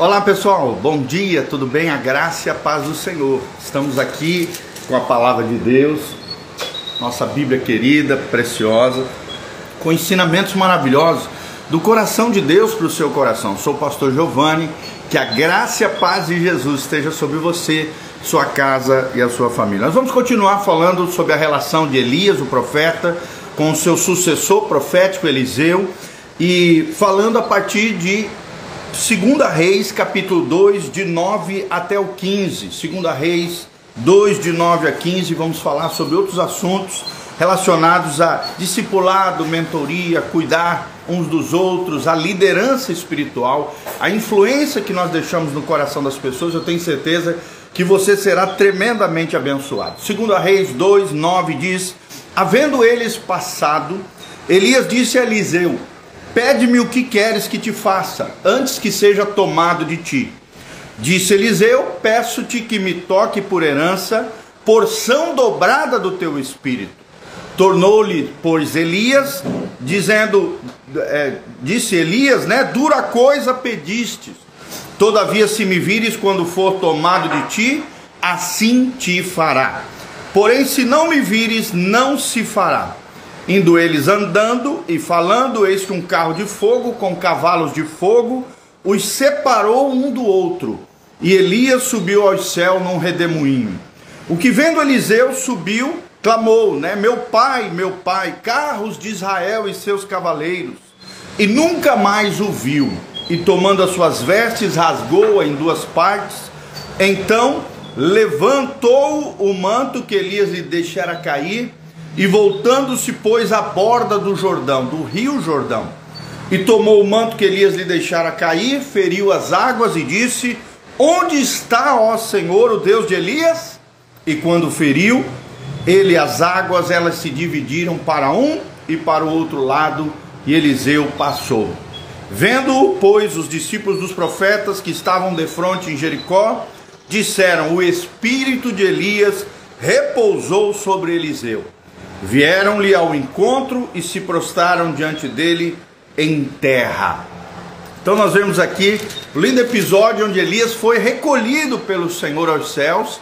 Olá pessoal, bom dia, tudo bem? A graça e a paz do Senhor. Estamos aqui com a palavra de Deus, nossa Bíblia querida, preciosa, com ensinamentos maravilhosos do coração de Deus para o seu coração. Sou o pastor Giovanni, que a graça e a paz de Jesus esteja sobre você, sua casa e a sua família. Nós vamos continuar falando sobre a relação de Elias, o profeta, com o seu sucessor profético Eliseu e falando a partir de 2 Reis, capítulo 2, de 9 até o 15. 2 Reis 2, de 9 a 15, vamos falar sobre outros assuntos relacionados a discipulado, mentoria, cuidar uns dos outros, a liderança espiritual, a influência que nós deixamos no coração das pessoas. Eu tenho certeza que você será tremendamente abençoado. 2 Reis 2, 9 diz: Havendo eles passado, Elias disse a Eliseu: Pede-me o que queres que te faça, antes que seja tomado de ti. Disse Eliseu: Peço-te que me toque por herança, porção dobrada do teu espírito. Tornou-lhe, pois, Elias, dizendo, é, disse Elias, né? Dura coisa pedistes. Todavia, se me vires quando for tomado de ti, assim te fará. Porém, se não me vires, não se fará. Indo eles andando e falando, eis que um carro de fogo com cavalos de fogo os separou um do outro. E Elias subiu ao céu num redemoinho. O que vendo Eliseu subiu, clamou, né? Meu pai, meu pai, carros de Israel e seus cavaleiros. E nunca mais o viu. E tomando as suas vestes, rasgou-a em duas partes. Então levantou o manto que Elias lhe deixara cair e voltando-se, pôs à borda do Jordão, do rio Jordão, e tomou o manto que Elias lhe deixara cair, feriu as águas e disse: Onde está, ó Senhor, o Deus de Elias? E quando feriu, ele as águas, elas se dividiram para um e para o outro lado, e Eliseu passou. Vendo-o, pois, os discípulos dos profetas que estavam de frente em Jericó, disseram: O espírito de Elias repousou sobre Eliseu. Vieram-lhe ao encontro e se prostraram diante dele em terra. Então nós vemos aqui o lindo episódio onde Elias foi recolhido pelo Senhor aos céus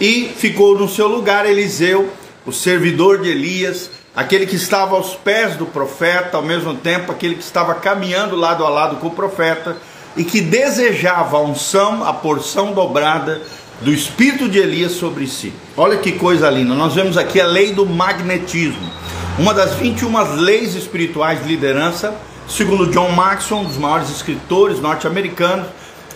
e ficou no seu lugar Eliseu, o servidor de Elias, aquele que estava aos pés do profeta, ao mesmo tempo aquele que estava caminhando lado a lado com o profeta e que desejava a unção, a porção dobrada do espírito de Elias sobre si. Olha que coisa linda. Nós vemos aqui a lei do magnetismo, uma das 21 leis espirituais de liderança, segundo John Maxwell, um dos maiores escritores norte-americanos,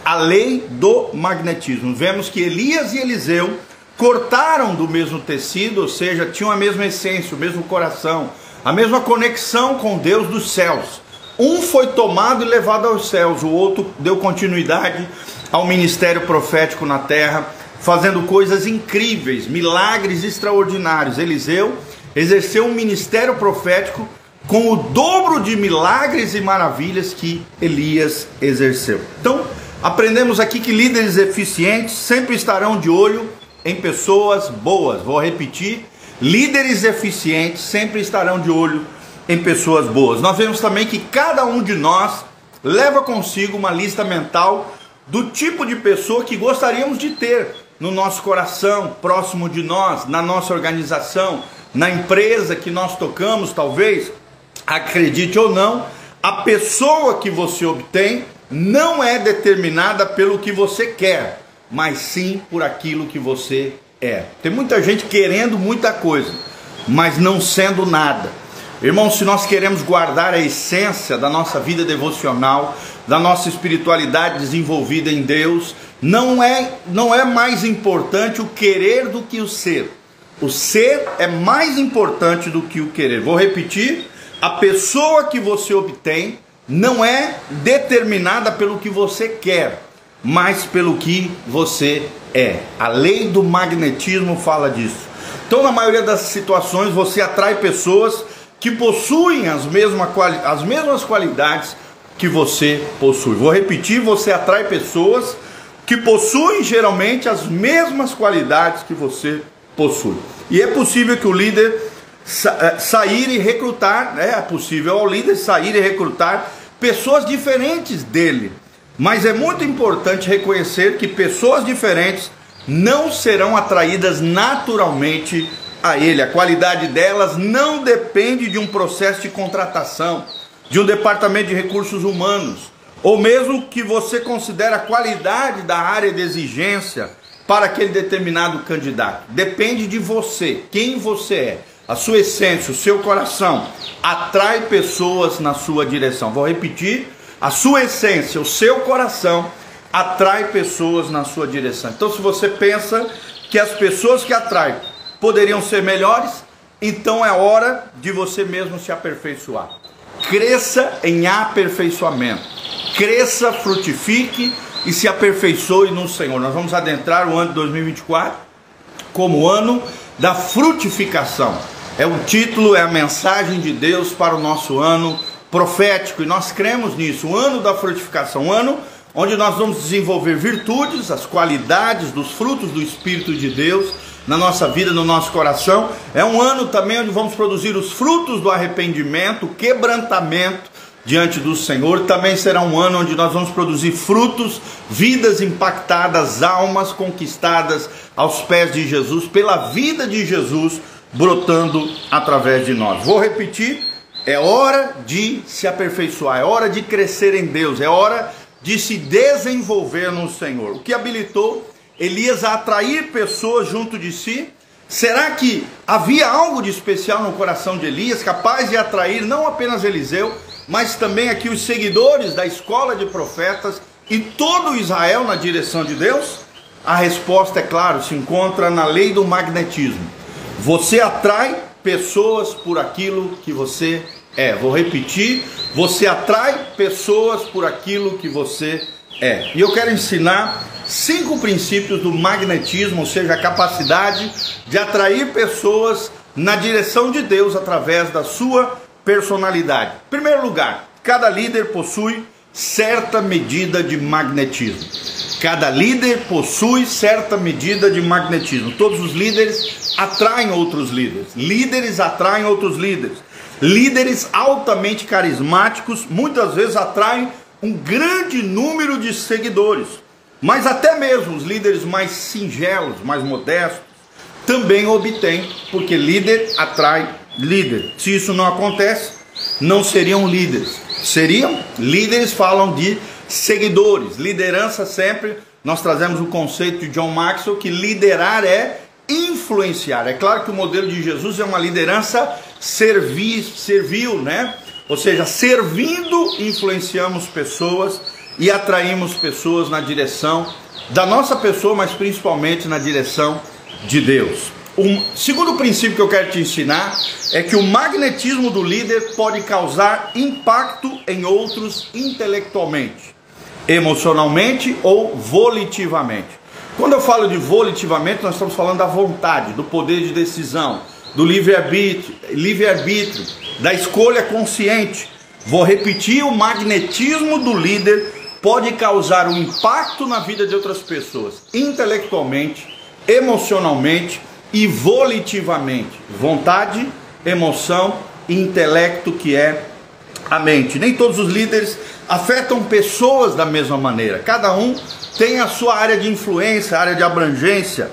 a lei do magnetismo. Vemos que Elias e Eliseu cortaram do mesmo tecido, ou seja, tinham a mesma essência, o mesmo coração, a mesma conexão com Deus dos céus. Um foi tomado e levado aos céus, o outro deu continuidade ao ministério profético na terra, fazendo coisas incríveis, milagres extraordinários. Eliseu exerceu um ministério profético com o dobro de milagres e maravilhas que Elias exerceu. Então, aprendemos aqui que líderes eficientes sempre estarão de olho em pessoas boas. Vou repetir: líderes eficientes sempre estarão de olho em pessoas boas. Nós vemos também que cada um de nós leva consigo uma lista mental do tipo de pessoa que gostaríamos de ter no nosso coração, próximo de nós, na nossa organização, na empresa que nós tocamos, talvez, acredite ou não, a pessoa que você obtém não é determinada pelo que você quer, mas sim por aquilo que você é. Tem muita gente querendo muita coisa, mas não sendo nada. Irmãos, se nós queremos guardar a essência da nossa vida devocional, da nossa espiritualidade desenvolvida em Deus, não é, não é mais importante o querer do que o ser. O ser é mais importante do que o querer. Vou repetir: a pessoa que você obtém não é determinada pelo que você quer, mas pelo que você é. A lei do magnetismo fala disso. Então, na maioria das situações, você atrai pessoas que possuem as mesmas, as mesmas qualidades que você possui. Vou repetir: você atrai pessoas que possuem geralmente as mesmas qualidades que você possui. E é possível que o líder sa eh, sair e recrutar, né? é possível ao líder sair e recrutar pessoas diferentes dele, Mas é muito importante reconhecer que pessoas diferentes não serão atraídas naturalmente a ele. A qualidade delas não depende de um processo de contratação, de um departamento de recursos humanos, ou mesmo que você considere a qualidade da área de exigência para aquele determinado candidato. Depende de você, quem você é. A sua essência, o seu coração atrai pessoas na sua direção. Vou repetir: a sua essência, o seu coração atrai pessoas na sua direção. Então, se você pensa que as pessoas que atrai poderiam ser melhores, então é hora de você mesmo se aperfeiçoar. Cresça em aperfeiçoamento. Cresça, frutifique e se aperfeiçoe no Senhor. Nós vamos adentrar o ano de 2024 como ano da frutificação. É o título, é a mensagem de Deus para o nosso ano profético e nós cremos nisso. O ano da frutificação, um ano onde nós vamos desenvolver virtudes, as qualidades dos frutos do Espírito de Deus na nossa vida, no nosso coração. É um ano também onde vamos produzir os frutos do arrependimento, quebrantamento diante do Senhor. Também será um ano onde nós vamos produzir frutos, vidas impactadas, almas conquistadas aos pés de Jesus, pela vida de Jesus brotando através de nós. Vou repetir: é hora de se aperfeiçoar, é hora de crescer em Deus, é hora de se desenvolver no Senhor. O que habilitou Elias a atrair pessoas junto de si? Será que havia algo de especial no coração de Elias, capaz de atrair não apenas Eliseu, mas também aqui os seguidores da escola de profetas e todo Israel na direção de Deus? A resposta, é claro, se encontra na lei do magnetismo. Você atrai pessoas por aquilo que você é. Vou repetir: você atrai pessoas por aquilo que você é. E eu quero ensinar cinco princípios do magnetismo, ou seja, a capacidade de atrair pessoas na direção de Deus através da sua personalidade. Em primeiro lugar, cada líder possui certa medida de magnetismo. Cada líder possui certa medida de magnetismo. Todos os líderes atraem outros líderes. Líderes atraem outros líderes. Líderes altamente carismáticos muitas vezes atraem um grande número de seguidores. Mas até mesmo os líderes mais singelos, mais modestos, também obtêm, porque líder atrai líder. Se isso não acontece, não seriam líderes. Seriam líderes, falam de seguidores. Liderança sempre, nós trazemos o conceito de John Maxwell que liderar é influenciar. É claro que o modelo de Jesus é uma liderança servi servil, né? Ou seja, servindo, influenciamos pessoas e atraímos pessoas na direção da nossa pessoa, mas principalmente na direção de Deus. O segundo princípio que eu quero te ensinar é que o magnetismo do líder pode causar impacto em outros intelectualmente, emocionalmente ou volitivamente. Quando eu falo de volitivamente, nós estamos falando da vontade, do poder de decisão, do livre-arbítrio, livre-arbítrio, da escolha consciente. Vou repetir: o magnetismo do líder pode causar um impacto na vida de outras pessoas, intelectualmente, emocionalmente e volitivamente. Vontade, emoção intelecto, que é a mente. Nem todos os líderes afetam pessoas da mesma maneira. Cada um tem a sua área de influência, área de abrangência.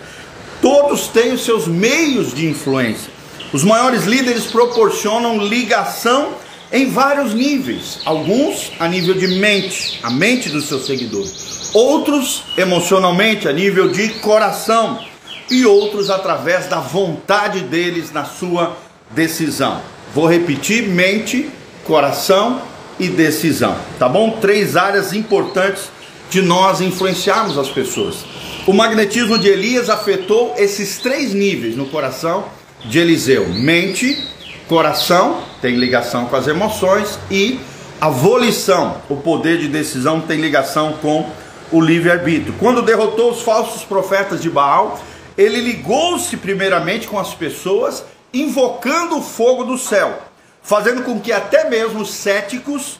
Todos têm os seus meios de influência. Os maiores líderes proporcionam ligação em vários níveis. Alguns a nível de mente, a mente dos seus seguidores. Outros emocionalmente, a nível de coração. E outros através da vontade deles na sua decisão. Vou repetir: mente, coração e decisão. Tá bom? Três áreas importantes de nós influenciarmos as pessoas. O magnetismo de Elias afetou esses três níveis no coração de Eliseu: mente, coração, tem ligação com as emoções, e a volição, o poder de decisão, tem ligação com o livre-arbítrio. Quando derrotou os falsos profetas de Baal, ele ligou-se primeiramente com as pessoas, invocando o fogo do céu, fazendo com que até mesmo os céticos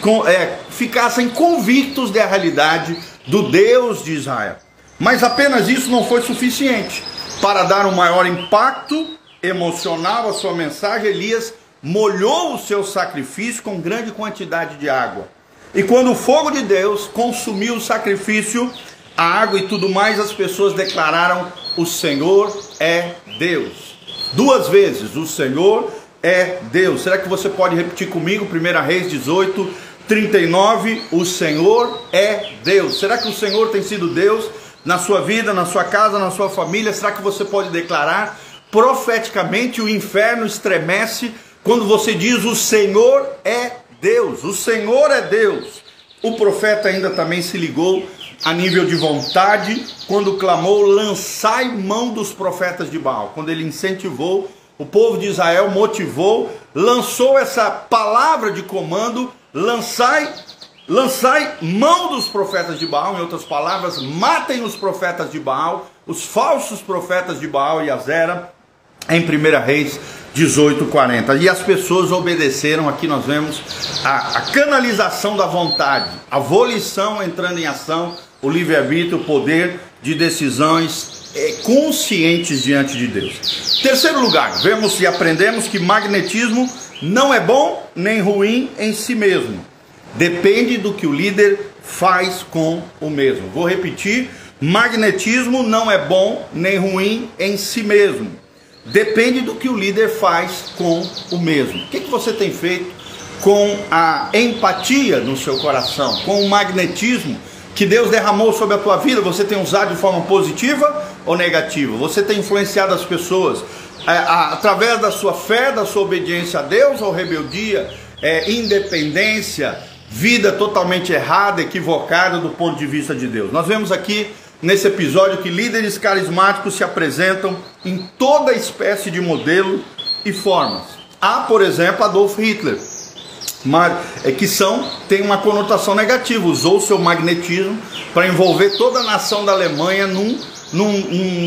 com, é, ficassem convictos da realidade do Deus de Israel. Mas apenas isso não foi suficiente. Para dar um maior impacto emocional à sua mensagem, Elias molhou o seu sacrifício com grande quantidade de água. E quando o fogo de Deus consumiu o sacrifício, a água e tudo mais, as pessoas declararam: O Senhor é Deus. Duas vezes, o Senhor é Deus. Será que você pode repetir comigo? 1 Reis 18, 39. O Senhor é Deus. Será que o Senhor tem sido Deus na sua vida, na sua casa, na sua família? Será que você pode declarar profeticamente o inferno estremece quando você diz: O Senhor é Deus? O Senhor é Deus. O profeta ainda também se ligou a nível de vontade quando clamou: lançai mão dos profetas de Baal. Quando ele incentivou, o povo de Israel motivou, lançou essa palavra de comando: lançai, lançai mão dos profetas de Baal. Em outras palavras, matem os profetas de Baal, os falsos profetas de Baal e Azera. Em 1 Reis 18:40. E as pessoas obedeceram. Aqui nós vemos a, a canalização da vontade, a volição entrando em ação, o livre-arbítrio, o poder de decisões é, conscientes diante de Deus. Terceiro lugar, vemos e aprendemos que magnetismo não é bom nem ruim em si mesmo. Depende do que o líder faz com o mesmo. Vou repetir: magnetismo não é bom nem ruim em si mesmo depende do que o líder faz com o mesmo. O que, que você tem feito com a empatia no seu coração, com o magnetismo que Deus derramou sobre a tua vida? Você tem usado de forma positiva ou negativa? Você tem influenciado as pessoas é, através da sua fé, da sua obediência a Deus ou rebeldia, é, independência, vida totalmente errada, equivocada do ponto de vista de Deus? Nós vemos aqui nesse episódio que líderes carismáticos se apresentam em toda espécie de modelo e formas. Há, por exemplo, Adolf Hitler, é que são tem uma conotação negativa, usou seu magnetismo para envolver toda a nação da Alemanha num, num,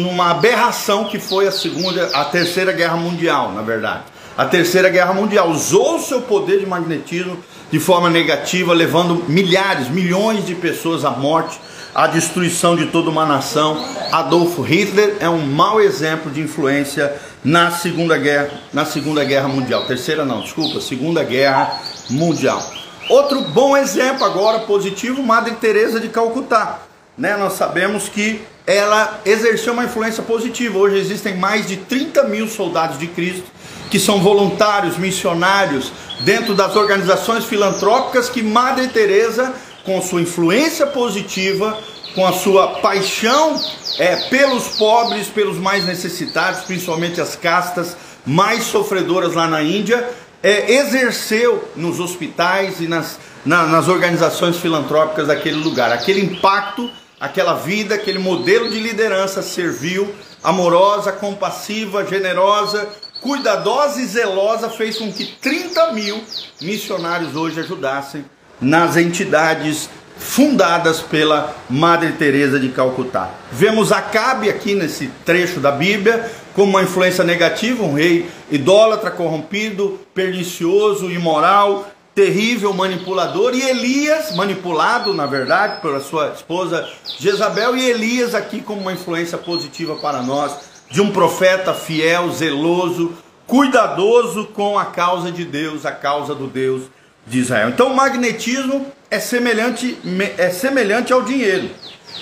numa aberração que foi a segunda, a terceira guerra mundial, na verdade. A terceira guerra mundial usou seu poder de magnetismo de forma negativa, levando milhares, milhões de pessoas à morte a destruição de toda uma nação. Adolfo Hitler é um mau exemplo de influência na Segunda Guerra, na Segunda Guerra Mundial. Terceira não, desculpa, Segunda Guerra Mundial. Outro bom exemplo agora positivo, Madre Teresa de Calcutá. Né, nós sabemos que ela exerceu uma influência positiva. Hoje existem mais de 30 mil soldados de Cristo que são voluntários, missionários dentro das organizações filantrópicas que Madre Teresa com sua influência positiva, com a sua paixão é, pelos pobres, pelos mais necessitados, principalmente as castas mais sofredoras lá na Índia, é, exerceu nos hospitais e nas, na, nas organizações filantrópicas daquele lugar. Aquele impacto, aquela vida, aquele modelo de liderança serviu, amorosa, compassiva, generosa, cuidadosa e zelosa, fez com que 30 mil missionários hoje ajudassem nas entidades fundadas pela Madre Teresa de Calcutá. Vemos Acabe aqui nesse trecho da Bíblia como uma influência negativa, um rei idólatra, corrompido, pernicioso, imoral, terrível, manipulador, e Elias, manipulado, na verdade, pela sua esposa Jezabel, e Elias aqui como uma influência positiva para nós, de um profeta fiel, zeloso, cuidadoso com a causa de Deus, a causa do Deus de Israel. Então o magnetismo é semelhante, é semelhante ao dinheiro.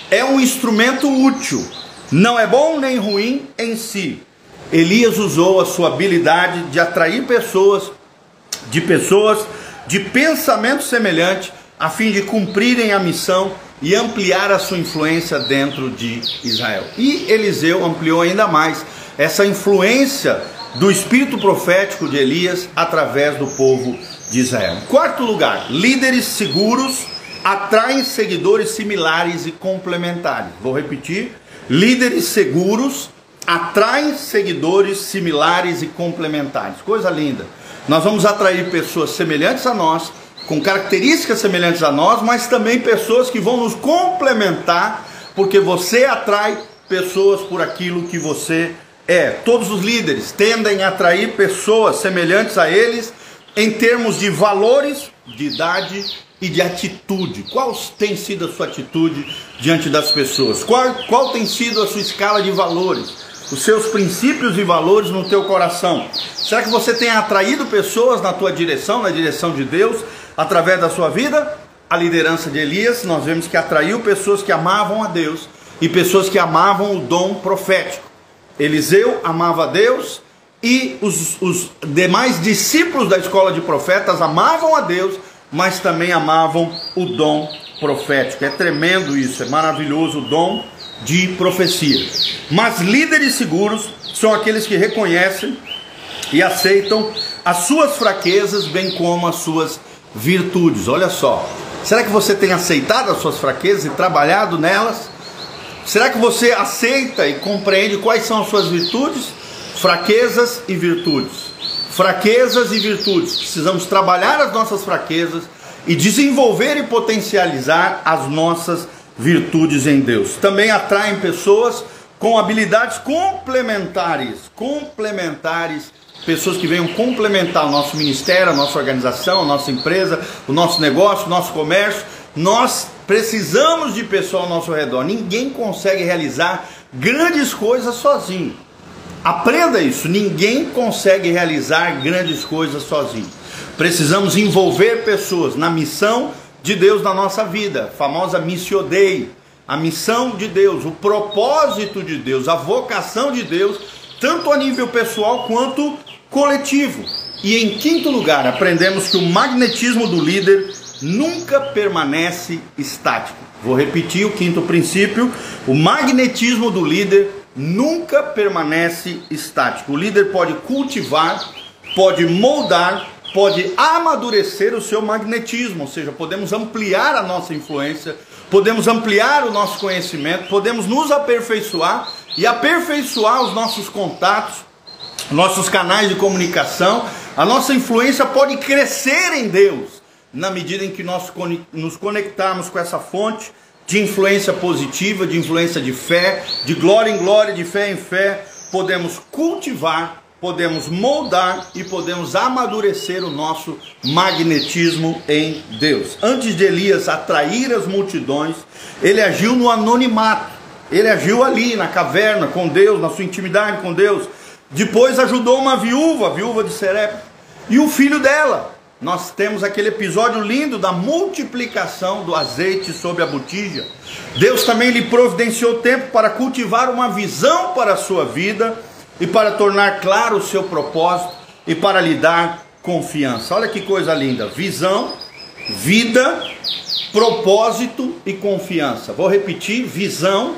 É um instrumento útil. Não é bom nem ruim em si. Elias usou a sua habilidade de atrair pessoas, de pessoas de pensamento semelhante, a fim de cumprirem a missão e ampliar a sua influência dentro de Israel. E Eliseu ampliou ainda mais essa influência do espírito profético de Elias através do povo de Israel. Quarto lugar, líderes seguros atraem seguidores similares e complementares. Vou repetir: líderes seguros atraem seguidores similares e complementares. Coisa linda. Nós vamos atrair pessoas semelhantes a nós, com características semelhantes a nós, mas também pessoas que vão nos complementar, porque você atrai pessoas por aquilo que você é. Todos os líderes tendem a atrair pessoas semelhantes a eles em termos de valores, de idade e de atitude. Qual tem sido a sua atitude diante das pessoas? Qual, qual tem sido a sua escala de valores? Os seus princípios e valores no teu coração? Será que você tem atraído pessoas na tua direção, na direção de Deus, através da sua vida? a liderança de Elias, nós vemos que atraiu pessoas que amavam a Deus e pessoas que amavam o dom profético. Eliseu amava a Deus e os, os demais discípulos da escola de profetas amavam a Deus, mas também amavam o dom profético. É tremendo isso, é maravilhoso o dom de profecia. Mas líderes seguros são aqueles que reconhecem e aceitam as suas fraquezas, bem como as suas virtudes. Olha só, será que você tem aceitado as suas fraquezas e trabalhado nelas? Será que você aceita e compreende quais são as suas virtudes? Fraquezas e virtudes. Fraquezas e virtudes. Precisamos trabalhar as nossas fraquezas e desenvolver e potencializar as nossas virtudes em Deus. Também atraem pessoas com habilidades complementares, complementares, pessoas que venham complementar o nosso ministério, a nossa organização, a nossa empresa, o nosso negócio, o nosso comércio. Nós precisamos de pessoas ao nosso redor. Ninguém consegue realizar grandes coisas sozinho. Aprenda isso, ninguém consegue realizar grandes coisas sozinho. Precisamos envolver pessoas na missão de Deus na nossa vida, famosa missio Dei, a missão de Deus, o propósito de Deus, a vocação de Deus, tanto a nível pessoal quanto coletivo. E em quinto lugar, aprendemos que o magnetismo do líder nunca permanece estático. Vou repetir o quinto princípio: o magnetismo do líder nunca permanece estático. O líder pode cultivar, pode moldar pode amadurecer o seu magnetismo, ou seja, podemos ampliar a nossa influência, podemos ampliar o nosso conhecimento, podemos nos aperfeiçoar e aperfeiçoar os nossos contatos, nossos canais de comunicação. A nossa influência pode crescer em Deus na medida em que nós nos conectarmos com essa fonte de influência positiva, de influência de fé, de glória em glória, de fé em fé, podemos cultivar podemos moldar e podemos amadurecer o nosso magnetismo em Deus. Antes de Elias atrair as multidões, ele agiu no anonimato. Ele agiu ali na caverna com Deus, na sua intimidade com Deus. Depois ajudou uma viúva, a viúva de Serep, e o filho dela. Nós temos aquele episódio lindo da multiplicação do azeite sobre a botija. Deus também lhe providenciou tempo para cultivar uma visão para a sua vida e para tornar claro o seu propósito e para lhe dar confiança. Olha que coisa linda: visão, vida, propósito e confiança. Vou repetir: visão,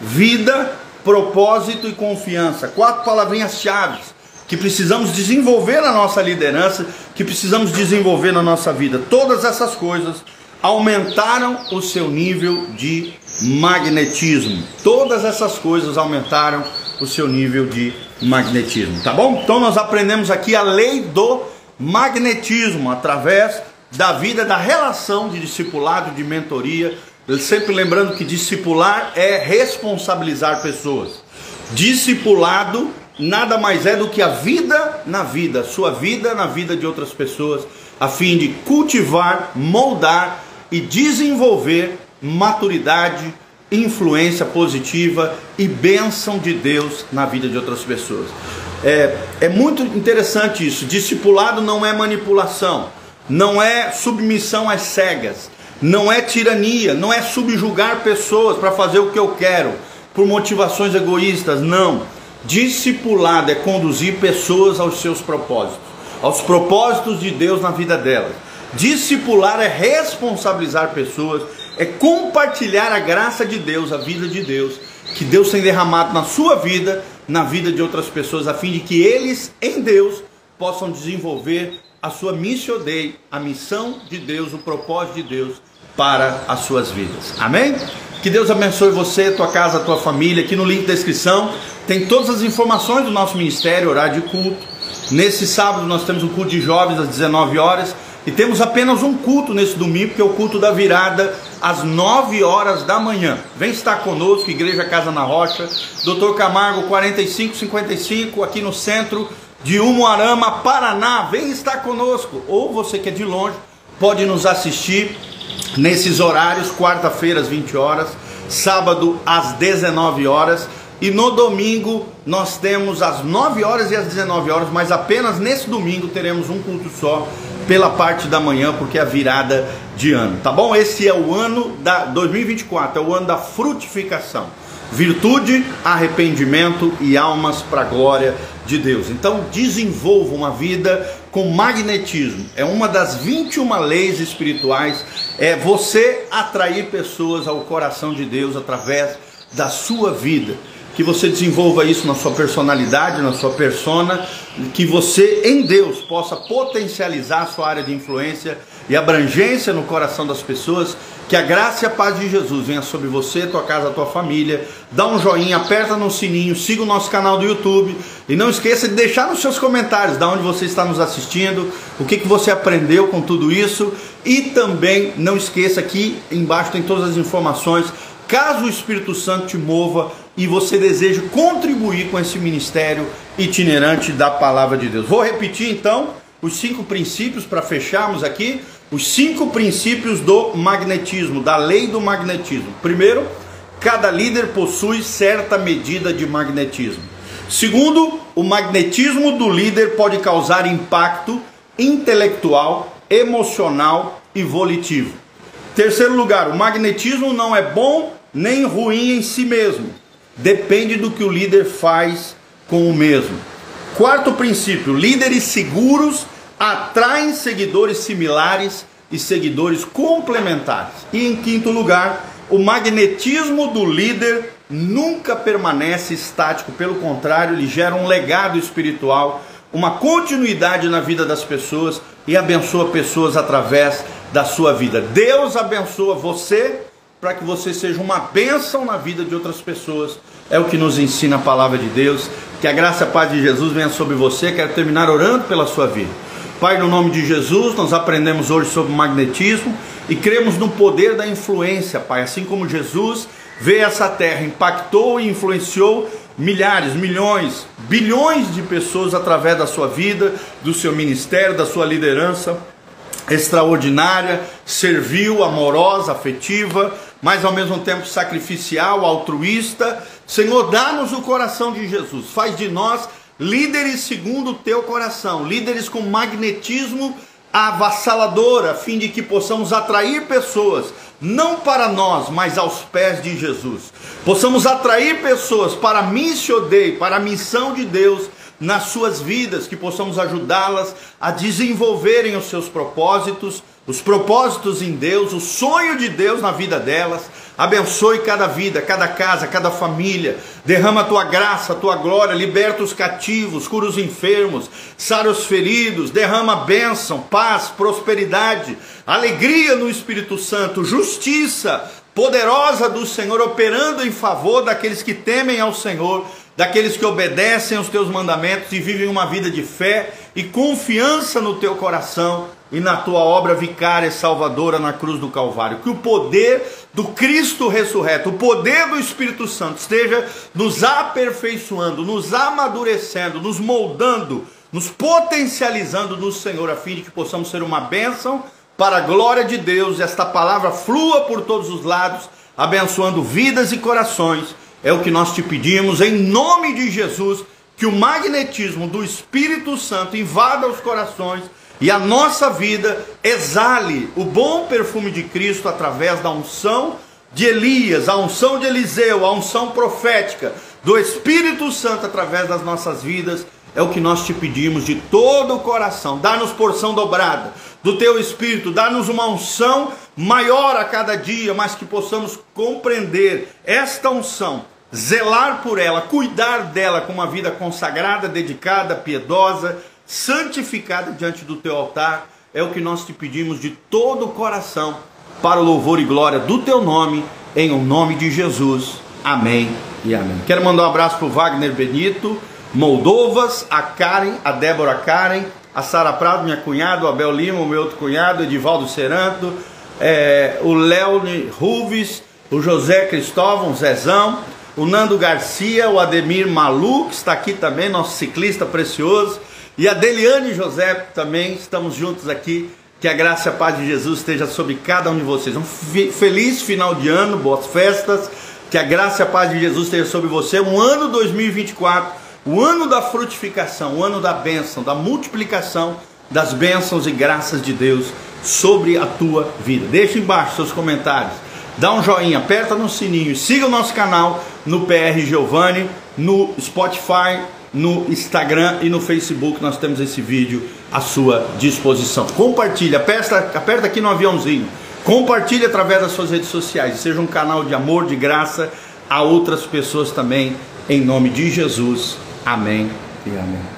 vida, propósito e confiança. Quatro palavrinhas-chave que precisamos desenvolver na nossa liderança, que precisamos desenvolver na nossa vida. Todas essas coisas aumentaram o seu nível de magnetismo. Todas essas coisas aumentaram o seu nível de magnetismo, tá bom? Então nós aprendemos aqui a lei do magnetismo através da vida da relação de discipulado, de mentoria. Sempre lembrando que discipular é responsabilizar pessoas. Discipulado nada mais é do que a vida na vida, sua vida na vida de outras pessoas, a fim de cultivar, moldar e desenvolver maturidade, influência positiva e bênção de Deus na vida de outras pessoas. É, é muito interessante isso. Discipulado não é manipulação, não é submissão às cegas, não é tirania, não é subjugar pessoas para fazer o que eu quero por motivações egoístas. Não. Discipulado é conduzir pessoas aos seus propósitos, aos propósitos de Deus na vida delas. Discipular é responsabilizar pessoas é compartilhar a graça de Deus, a vida de Deus, que Deus tem derramado na sua vida, na vida de outras pessoas, a fim de que eles, em Deus, possam desenvolver a sua missão dei, a missão de Deus, o propósito de Deus para as suas vidas. Amém? Que Deus abençoe você, tua casa, tua família. Aqui no link da descrição tem todas as informações do nosso ministério, horário de culto. Nesse sábado nós temos um culto de jovens às 19 horas. E temos apenas um culto nesse domingo, que é o culto da virada, às 9 horas da manhã. Vem estar conosco, Igreja Casa na Rocha, Doutor Camargo 4555, aqui no centro de Umuarama, Paraná. Vem estar conosco. Ou você que é de longe, pode nos assistir nesses horários, quarta-feira às 20 horas, sábado às 19 horas. E no domingo nós temos às 9 horas e às 19 horas, mas apenas nesse domingo teremos um culto só pela parte da manhã, porque é a virada de ano, tá bom? Esse é o ano da 2024, é o ano da frutificação. Virtude, arrependimento e almas para a glória de Deus. Então, desenvolva uma vida com magnetismo. É uma das 21 leis espirituais, é você atrair pessoas ao coração de Deus através da sua vida que você desenvolva isso na sua personalidade, na sua persona, que você em Deus possa potencializar a sua área de influência e abrangência no coração das pessoas, que a graça e a paz de Jesus venha sobre você, tua casa, tua família. Dá um joinha, aperta no sininho, siga o nosso canal do YouTube. E não esqueça de deixar nos seus comentários da onde você está nos assistindo, o que, que você aprendeu com tudo isso. E também não esqueça que embaixo tem todas as informações. Caso o Espírito Santo te mova e você deseja contribuir com esse ministério itinerante da palavra de Deus. Vou repetir então os cinco princípios para fecharmos aqui, os cinco princípios do magnetismo, da lei do magnetismo. Primeiro, cada líder possui certa medida de magnetismo. Segundo, o magnetismo do líder pode causar impacto intelectual, emocional e volitivo. Terceiro lugar, o magnetismo não é bom nem ruim em si mesmo depende do que o líder faz com o mesmo. Quarto princípio: líderes seguros atraem seguidores similares e seguidores complementares. E em quinto lugar, o magnetismo do líder nunca permanece estático, pelo contrário, ele gera um legado espiritual, uma continuidade na vida das pessoas e abençoa pessoas através da sua vida. Deus abençoa você para que você seja uma bênção na vida de outras pessoas. É o que nos ensina a palavra de Deus. Que a graça e a paz de Jesus venha sobre você. Quero terminar orando pela sua vida. Pai, no nome de Jesus, nós aprendemos hoje sobre magnetismo e cremos no poder da influência, Pai. Assim como Jesus veio essa terra, impactou e influenciou milhares, milhões, bilhões de pessoas através da sua vida, do seu ministério, da sua liderança extraordinária, servil, amorosa, afetiva, mas ao mesmo tempo sacrificial, altruísta. Senhor, dá-nos o coração de Jesus, faz de nós líderes segundo o teu coração, líderes com magnetismo avassalador, a fim de que possamos atrair pessoas, não para nós, mas aos pés de Jesus. Possamos atrair pessoas para a missão Dei, para a missão de Deus nas suas vidas, que possamos ajudá-las a desenvolverem os seus propósitos, os propósitos em Deus, o sonho de Deus na vida delas. Abençoe cada vida, cada casa, cada família. Derrama a tua graça, a tua glória, liberta os cativos, cura os enfermos, sara os feridos, derrama bênção, paz, prosperidade, alegria no Espírito Santo, justiça poderosa do Senhor operando em favor daqueles que temem ao Senhor daqueles que obedecem aos teus mandamentos e vivem uma vida de fé e confiança no teu coração e na tua obra vicária e salvadora na cruz do Calvário. Que o poder do Cristo ressurreto, o poder do Espírito Santo esteja nos aperfeiçoando, nos amadurecendo, nos moldando, nos potencializando no Senhor, a fim de que possamos ser uma bênção para a glória de Deus. Esta palavra flua por todos os lados, abençoando vidas e corações é o que nós te pedimos em nome de Jesus, que o magnetismo do Espírito Santo invada os corações e a nossa vida exale o bom perfume de Cristo através da unção de Elias, a unção de Eliseu, a unção profética do Espírito Santo através das nossas vidas. É o que nós te pedimos de todo o coração. Dá-nos porção dobrada do teu espírito, dá-nos uma unção maior a cada dia, mas que possamos compreender esta unção, zelar por ela, cuidar dela com uma vida consagrada, dedicada, piedosa, santificada diante do teu altar. É o que nós te pedimos de todo o coração, para o louvor e glória do teu nome, em o nome de Jesus. Amém e amém. Quero mandar um abraço para o Wagner Benito, Moldovas, a Karen, a Débora Karen, a Sara Prado, minha cunhada, o Abel Lima, o meu outro cunhado, Edivaldo Seranto, é, o Leone Ruves, o José Cristóvão, Zezão, o Nando Garcia, o Ademir Malu, que está aqui também, nosso ciclista precioso, e a Deliane José também, estamos juntos aqui. Que a graça e a paz de Jesus esteja sobre cada um de vocês. Um feliz final de ano, boas festas. Que a graça e a paz de Jesus esteja sobre você. Um ano 2024 o ano da frutificação, o ano da bênção, da multiplicação das bênçãos e graças de Deus sobre a tua vida. Deixa embaixo seus comentários. Dá um joinha, aperta no sininho, siga o nosso canal no PR Giovanni, no Spotify, no Instagram e no Facebook. Nós temos esse vídeo à sua disposição. Compartilha, aperta, aperta aqui no aviãozinho. Compartilhe através das suas redes sociais. Seja um canal de amor, de graça a outras pessoas também. Em nome de Jesus. Amém e amém.